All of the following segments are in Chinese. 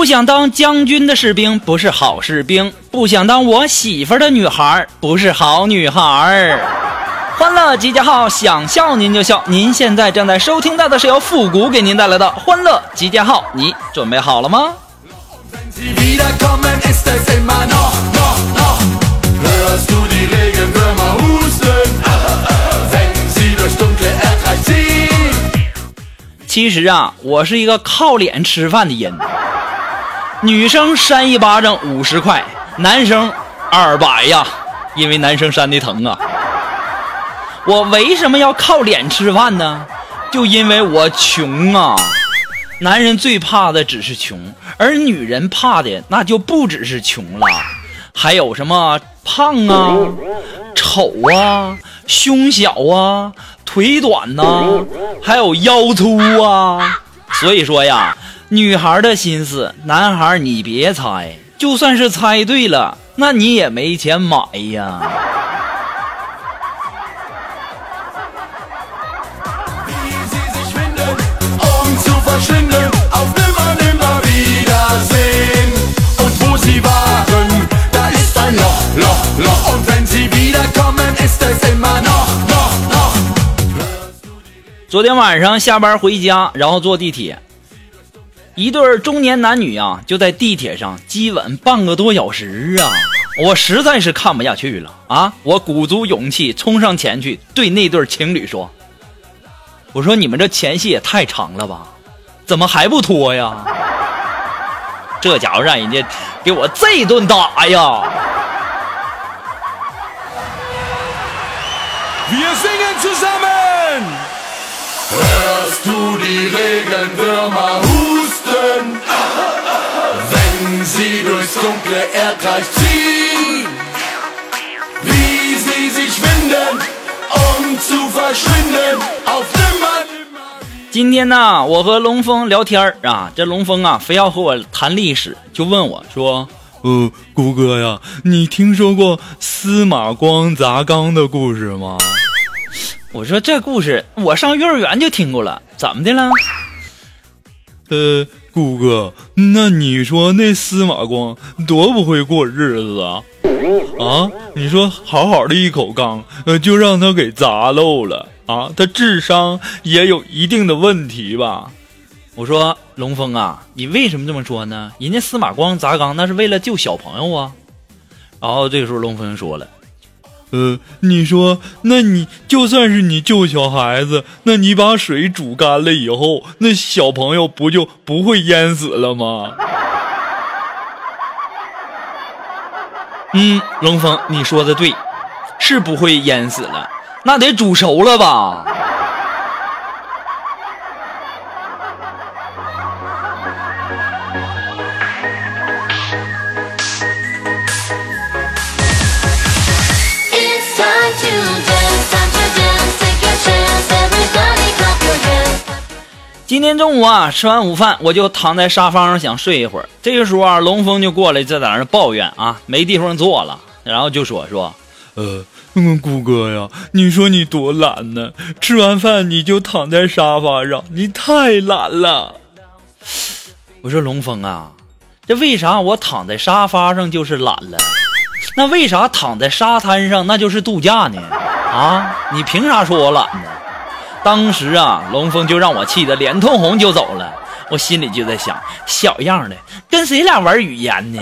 不想当将军的士兵不是好士兵，不想当我媳妇的女孩不是好女孩儿。欢乐集结号，想笑您就笑。您现在正在收听到的是由复古给您带来的欢乐集结号，你准备好了吗？其实啊，我是一个靠脸吃饭的人。女生扇一巴掌五十块，男生二百呀，因为男生扇的疼啊。我为什么要靠脸吃饭呢？就因为我穷啊。男人最怕的只是穷，而女人怕的那就不只是穷了，还有什么胖啊、丑啊、胸小啊、腿短呐、还有腰粗啊。所以说呀，女孩的心思男孩你别猜就算是猜对了那你也没钱买呀。昨天晚上下班回家然后坐地铁。一对中年男女啊，就在地铁上激吻半个多小时啊！我实在是看不下去了啊！我鼓足勇气冲上前去，对那对情侣说：“我说你们这前戏也太长了吧，怎么还不脱呀？” 这家伙让人家给我这一顿打呀！今天呢，我和龙峰聊天儿啊。这龙峰啊，非要和我谈历史，就问我说：‘呃，谷哥呀，你听说过司马光砸缸的故事吗？’我说：‘这故事我上幼儿园就听过了。怎么的了？’呃……谷哥，那你说那司马光多不会过日子啊？啊，你说好好的一口缸，呃，就让他给砸漏了啊！他智商也有一定的问题吧？我说龙峰啊，你为什么这么说呢？人家司马光砸缸那是为了救小朋友啊。然后这个时候龙峰说了，呃，你说，那你就算是你救小孩子，那你把水煮干了以后，那小朋友不就不会淹死了吗？嗯，龙峰，你说的对，是不会淹死了，那得煮熟了吧？今天中午啊，吃完午饭我就躺在沙发上想睡一会儿。这个时候啊，龙峰就过来，就在那抱怨啊，没地方坐了，然后就说说，呃，嗯，谷哥呀，你说你多懒呢，吃完饭你就躺在沙发上，你太懒了。我说龙峰啊，这为啥我躺在沙发上就是懒了？那为啥躺在沙滩上那就是度假呢？啊，你凭啥说我懒呢？当时啊，龙峰就让我气得脸通红就走了。我心里就在想，小样的，跟谁俩玩语言呢？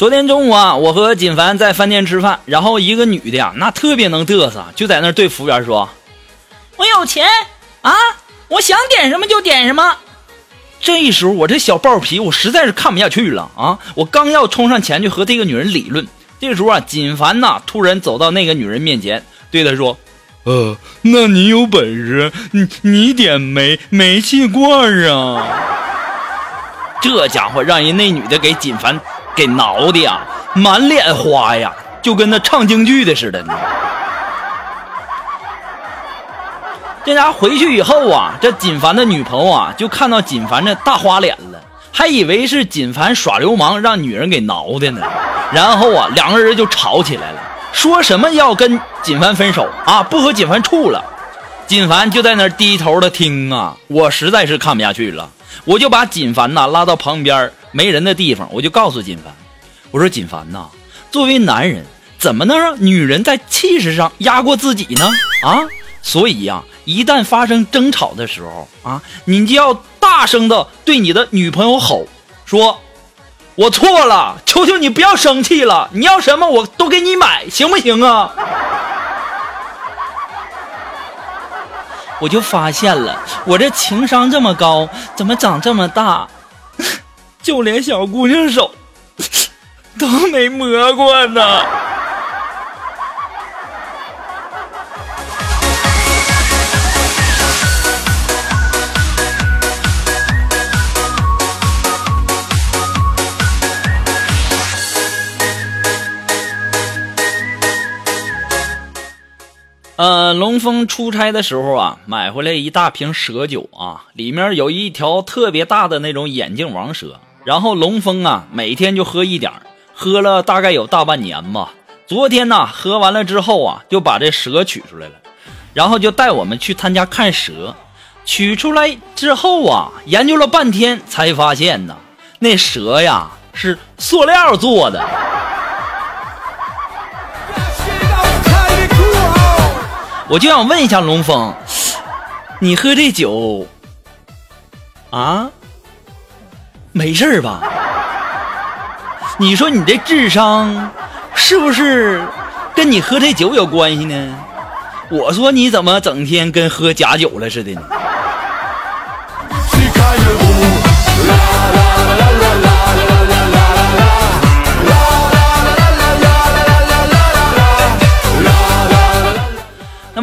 昨天中午啊，我和锦凡在饭店吃饭，然后一个女的呀，那特别能嘚瑟，就在那儿对服务员说：“我有钱啊，我想点什么就点什么。”这时候我这小暴皮，我实在是看不下去了啊！我刚要冲上前去和这个女人理论，这时候啊，锦凡呐突然走到那个女人面前，对她说：“呃，那你有本事，你你点煤煤气罐啊！”这家伙让人那女的给锦凡给挠的呀，满脸花呀，就跟那唱京剧的似的呢。这家伙回去以后啊，这锦凡的女朋友啊，就看到锦凡这大花脸了，还以为是锦凡耍流氓让女人给挠的呢。然后啊，两个人就吵起来了，说什么要跟锦凡分手啊，不和锦凡处了。锦凡就在那低头的听啊，我实在是看不下去了，我就把锦凡呐拉到旁边没人的地方，我就告诉锦凡，我说锦凡呐，作为男人，怎么能让女人在气势上压过自己呢？啊，所以呀、一旦发生争吵的时候啊，你就要大声的对你的女朋友吼，说：“我错了，求求你不要生气了，你要什么我都给你买，行不行啊？”我就发现了，我这情商这么高，怎么长这么大，就连小姑娘手 都没摸过呢。呃，龙峰出差的时候啊，买回来一大瓶蛇酒啊，里面有一条特别大的那种眼镜王蛇。然后龙峰啊，每天就喝一点，喝了大概有大半年吧。昨天呢，喝完了之后啊，就把这蛇取出来了，然后就带我们去他家看蛇。取出来之后啊，研究了半天，才发现呢，那蛇呀是塑料做的。我就想问一下龙峰，你喝这酒啊，没事吧？你说你这智商是不是跟你喝这酒有关系呢？我说你怎么整天跟喝假酒了似的呢？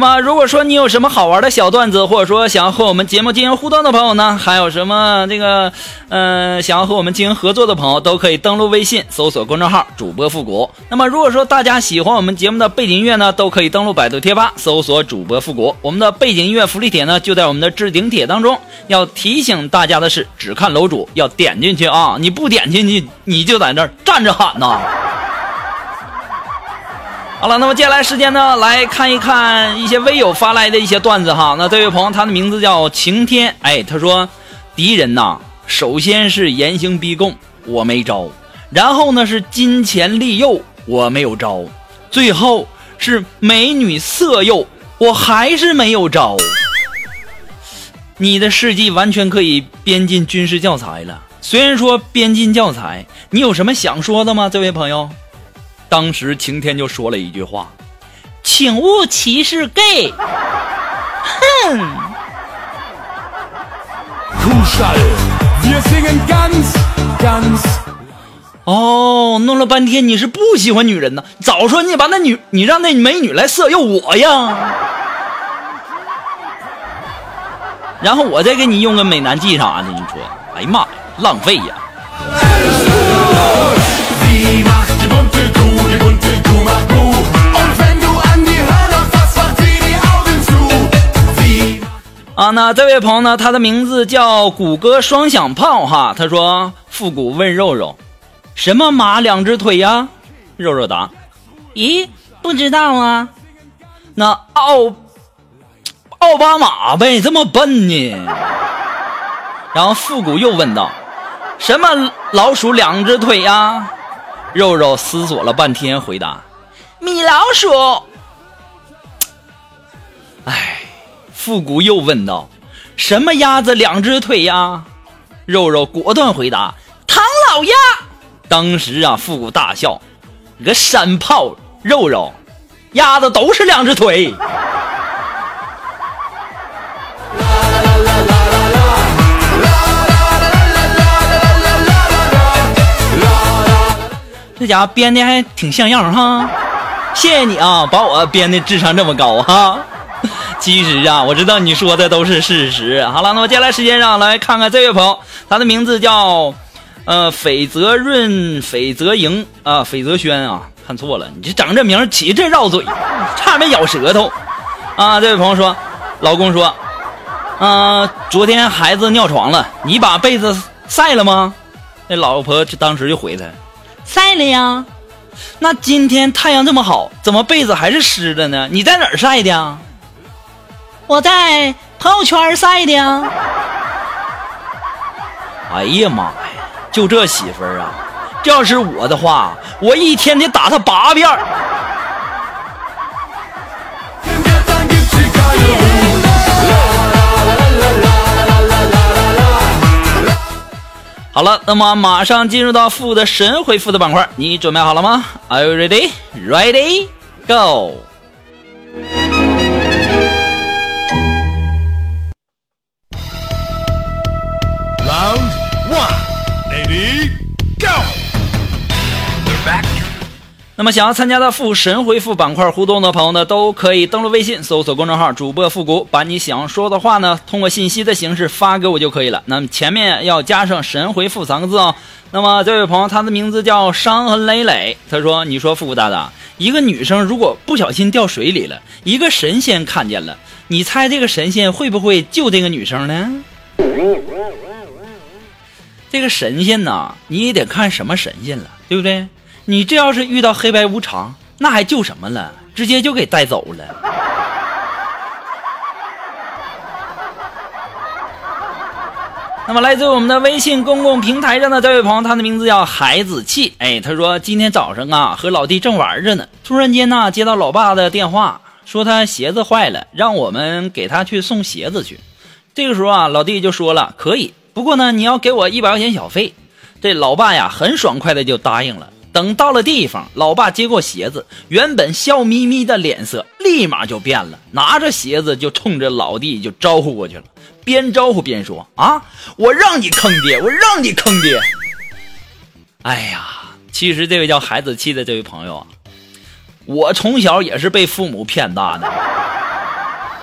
那么，如果说你有什么好玩的小段子，或者说想要和我们节目进行互动的朋友呢，还有什么这个，呃，想要和我们进行合作的朋友，都可以登录微信搜索公众号“主播复古”。那么，如果说大家喜欢我们节目的背景音乐呢，都可以登录百度贴吧搜索“主播复古”。我们的背景音乐福利帖呢，就在我们的置顶帖当中。要提醒大家的是，只看楼主，要点进去啊！你不点进去，你就在那儿站着喊呐。好了，那么接下来时间呢，来看一看一些微友发来的一些段子哈。那这位朋友，他的名字叫晴天，哎，他说，敌人呐，首先是严刑逼供，我没招；然后呢是金钱利诱，我没有招；最后是美女色诱，我还是没有招。你的事迹完全可以编进军事教材了。虽然说编进教材，你有什么想说的吗，这位朋友？当时晴天就说了一句话：“请勿歧视 gay。”哼哦，弄了半天你是不喜欢女人呢？早说你把那女，你让那美女来色诱我呀！然后我再给你用个美男计啥的，你说，哎呀妈呀，浪费呀！啊，那这位朋友呢，他的名字叫谷歌双响炮哈。他说：“复古问肉肉，什么马两只腿呀？”肉肉答：“咦，不知道啊。”那奥奥巴马呗，这么笨呢？然后复古又问道：“什么老鼠两只腿呀？”肉肉思索了半天，回答：“米老鼠。”哎。复古又问道：“什么鸭子两只腿呀？”肉肉果断回答：“唐老鸭。”当时啊，复古大笑，你个山炮肉肉，鸭子都是两只腿。这家伙编的还挺像样哈，谢谢你啊，把我编的智商这么高哈。其实啊，我知道你说的都是事实。好了，那么接下来时间上来看看这位朋友，他的名字叫呃斐泽润、斐泽莹啊、斐泽轩啊，看错了，你这整这名起这绕嘴，差点没咬舌头啊。这位朋友说，老公说，啊、昨天孩子尿床了，你把被子晒了吗？那老婆就当时就回他，晒了呀。那今天太阳这么好，怎么被子还是湿的呢？你在哪儿晒的呀？我在朋友圈晒的呀。哎呀妈呀，就这媳妇儿啊！这要是我的话，我一天得打她八遍儿。好了，那么马上进入到负的神回复的板块，你准备好了吗？Are you ready? Ready? Go! 那么想要参加到复神回复板块互动的朋友呢，都可以登录微信搜索公众号“主播复古”，把你想说的话呢，通过信息的形式发给我就可以了。那么前面要加上“神回复”三个字哦。那么这位朋友，他的名字叫伤痕累累，他说：“你说复古大大，一个女生如果不小心掉水里了，一个神仙看见了，你猜这个神仙会不会救这个女生呢？”这个神仙呐，你也得看什么神仙了，对不对？你这要是遇到黑白无常，那还救什么了？直接就给带走了。那么来自我们的微信公共平台上的这位朋友，他的名字叫孩子气。哎，他说今天早上啊，和老弟正玩着呢，突然间呢，接到老爸的电话，说他鞋子坏了，让我们给他去送鞋子去。这个时候啊，老弟就说了可以，不过呢，你要给我一百块钱小费。这老爸呀，很爽快的就答应了。等到了地方，老爸接过鞋子，原本笑眯眯的脸色立马就变了，拿着鞋子就冲着老弟就招呼过去了，边招呼边说：“啊，我让你坑爹，我让你坑爹！”哎呀，其实这位叫孩子气的这位朋友啊，我从小也是被父母骗大的。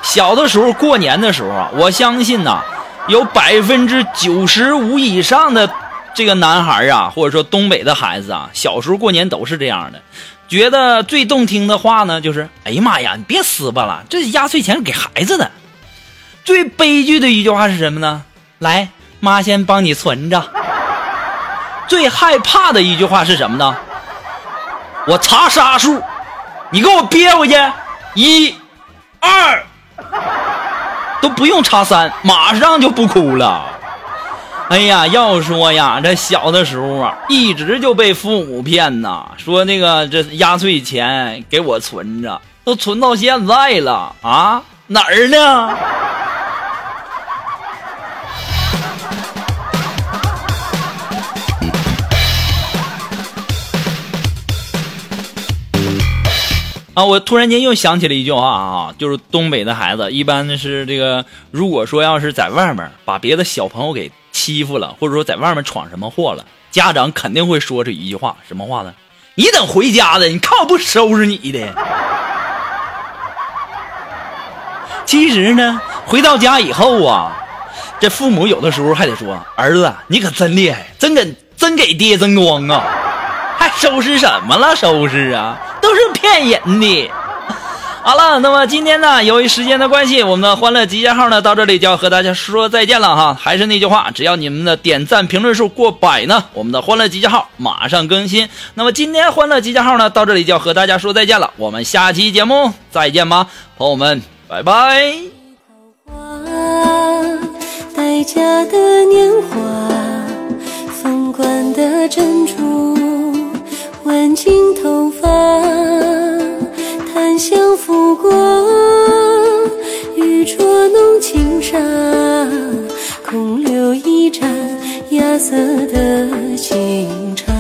小的时候过年的时候啊，我相信呐、有百分之九十五以上的这个男孩啊，或者说东北的孩子啊，小时候过年都是这样的，觉得最动听的话呢，就是“哎呀妈呀，你别撕巴了，这压岁钱是给孩子的。”最悲剧的一句话是什么呢？来，妈先帮你存着。最害怕的一句话是什么呢？我查杀数，你给我憋回去，一、二，都不用查三，马上就不哭了。哎呀，要说呀，这小的时候啊，一直就被父母骗呐，说那个这压岁钱给我存着，都存到现在了啊，哪儿呢？啊，我突然间又想起了一句话啊，就是东北的孩子一般的是这个，如果说要是在外面把别的小朋友给欺负了，或者说在外面闯什么祸了，家长肯定会说这一句话，什么话呢？你等回家的，你看我不收拾你的。其实呢，回到家以后啊，这父母有的时候还得说：“儿子，你可真厉害，真给真给爹争光啊！还收拾什么了？收拾啊，都是骗人的。”好了，那么今天呢，由于时间的关系，我们的欢乐集结号呢到这里就要和大家说再见了哈。还是那句话，只要你们的点赞评论数过百呢，我们的欢乐集结号马上更新。那么今天欢乐集结号呢到这里就要和大家说再见了，我们下期节目再见吧，朋友们，拜拜。花，待嫁的年华，凤冠的珍珠，挽进头发，檀香拂过，玉镯弄轻纱，空留一盏芽色的清茶。